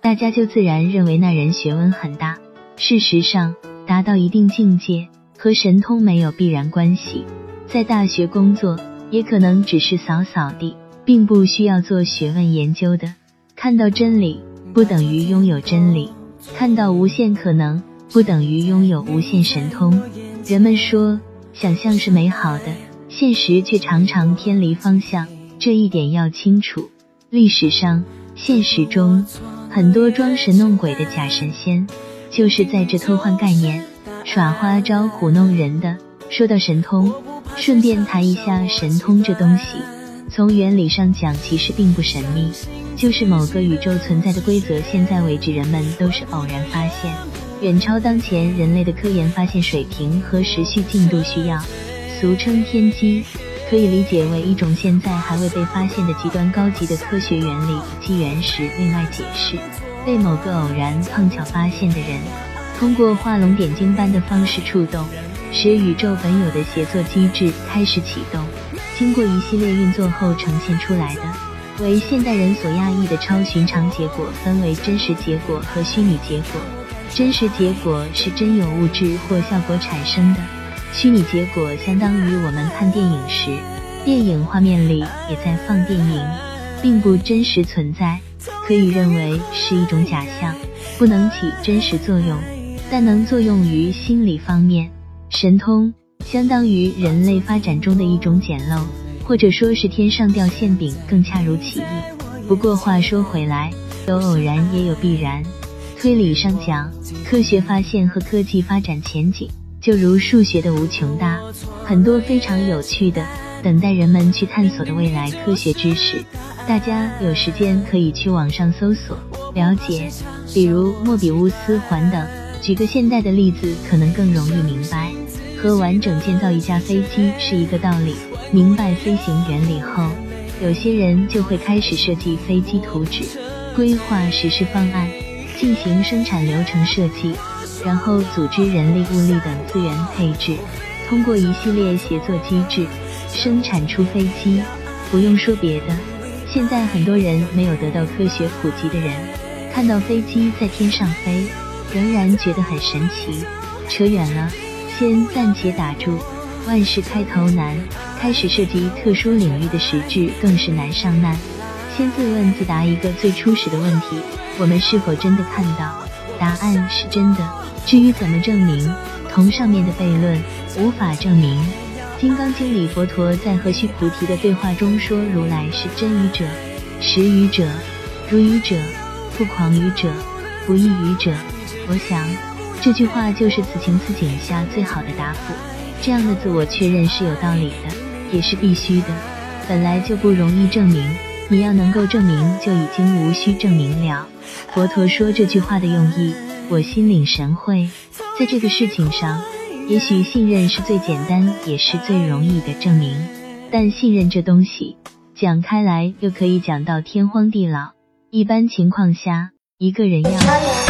大家就自然认为那人学问很大。事实上，达到一定境界和神通没有必然关系。在大学工作，也可能只是扫扫地，并不需要做学问研究的。看到真理，不等于拥有真理；看到无限可能，不等于拥有无限神通。人们说，想象是美好的，现实却常常偏离方向，这一点要清楚。历史上，现实中很多装神弄鬼的假神仙，就是在这偷换概念、耍花招糊弄人的。说到神通，顺便谈一下神通这东西。从原理上讲，其实并不神秘，就是某个宇宙存在的规则。现在为止，人们都是偶然发现，远超当前人类的科研发现水平和时序进度需要，俗称天机。可以理解为一种现在还未被发现的极端高级的科学原理及原始。另外解释，被某个偶然碰巧发现的人，通过画龙点睛般的方式触动，使宇宙本有的协作机制开始启动。经过一系列运作后呈现出来的，为现代人所压抑的超寻常结果，分为真实结果和虚拟结果。真实结果是真有物质或效果产生的。虚拟结果相当于我们看电影时，电影画面里也在放电影，并不真实存在，可以认为是一种假象，不能起真实作用，但能作用于心理方面。神通相当于人类发展中的一种简陋，或者说是天上掉馅饼更恰如其意。不过话说回来，有偶然也有必然。推理上讲，科学发现和科技发展前景。就如数学的无穷大，很多非常有趣的，等待人们去探索的未来科学知识，大家有时间可以去网上搜索了解，比如莫比乌斯环等。举个现代的例子，可能更容易明白，和完整建造一架飞机是一个道理。明白飞行原理后，有些人就会开始设计飞机图纸，规划实施方案，进行生产流程设计。然后组织人力、物力等资源配置，通过一系列协作机制生产出飞机。不用说别的，现在很多人没有得到科学普及的人，看到飞机在天上飞，仍然觉得很神奇。扯远了，先暂且打住。万事开头难，开始涉及特殊领域的实质更是难上难。先自问自答一个最初始的问题：我们是否真的看到？答案是真的。至于怎么证明，同上面的悖论无法证明。金刚经里佛陀在和须菩提的对话中说：“如来是真语者、实语者、如语者、不狂语者、不异语者。”我想这句话就是此情此景下最好的答复。这样的自我确认是有道理的，也是必须的。本来就不容易证明，你要能够证明，就已经无需证明了。佛陀说这句话的用意。我心领神会，在这个事情上，也许信任是最简单也是最容易的证明。但信任这东西讲开来又可以讲到天荒地老。一般情况下，一个人要。